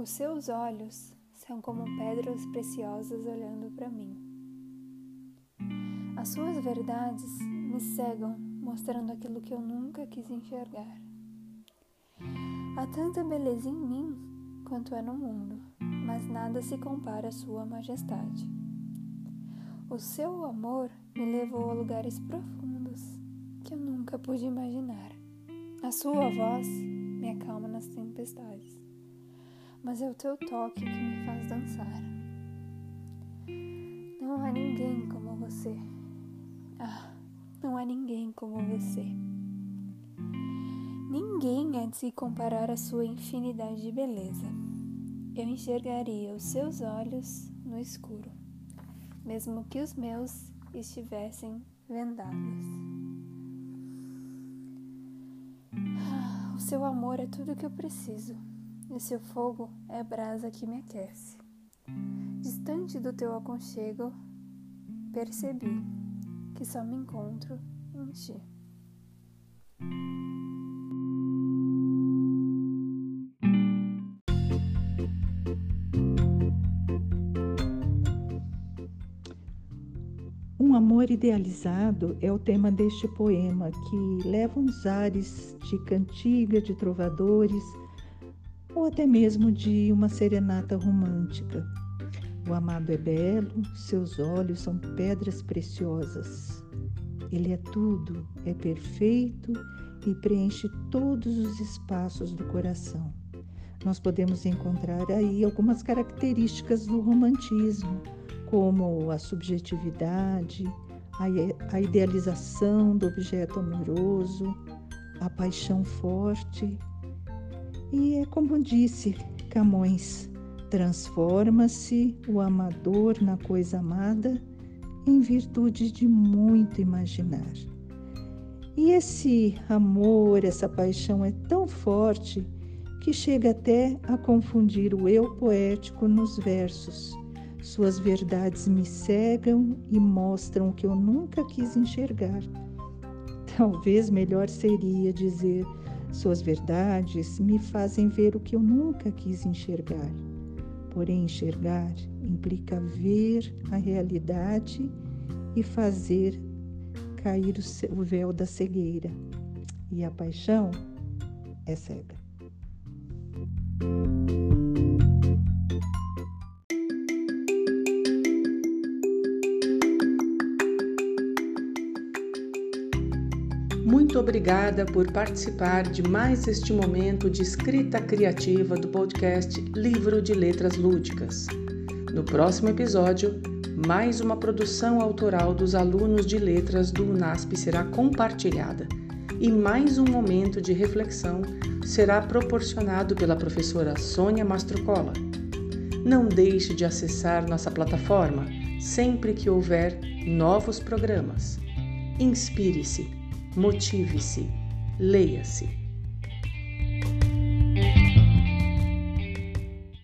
Os seus olhos são como pedras preciosas olhando para mim. As suas verdades me cegam, mostrando aquilo que eu nunca quis enxergar. Há tanta beleza em mim quanto é no mundo, mas nada se compara à sua majestade. O seu amor me levou a lugares profundos que eu nunca pude imaginar. A sua voz me acalma nas tempestades mas é o teu toque que me faz dançar. Não há ninguém como você. Ah, não há ninguém como você. Ninguém há de se comparar à sua infinidade de beleza. Eu enxergaria os seus olhos no escuro, mesmo que os meus estivessem vendados. Ah, o seu amor é tudo que eu preciso e seu fogo é a brasa que me aquece. Distante do teu aconchego, percebi que só me encontro em ti. Um amor idealizado é o tema deste poema que leva uns ares de cantiga de trovadores ou até mesmo de uma serenata romântica. O amado é belo, seus olhos são pedras preciosas. Ele é tudo, é perfeito e preenche todos os espaços do coração. Nós podemos encontrar aí algumas características do romantismo, como a subjetividade, a idealização do objeto amoroso, a paixão forte, e é como disse Camões: transforma-se o amador na coisa amada em virtude de muito imaginar. E esse amor, essa paixão é tão forte que chega até a confundir o eu poético nos versos. Suas verdades me cegam e mostram o que eu nunca quis enxergar. Talvez melhor seria dizer suas verdades me fazem ver o que eu nunca quis enxergar. Porém, enxergar implica ver a realidade e fazer cair o véu da cegueira. E a paixão é cega. Muito obrigada por participar de mais este momento de escrita criativa do podcast Livro de Letras Lúdicas. No próximo episódio, mais uma produção autoral dos alunos de letras do UNASP será compartilhada e mais um momento de reflexão será proporcionado pela professora Sônia Mastrocola. Não deixe de acessar nossa plataforma sempre que houver novos programas. Inspire-se Motive-se, leia-se.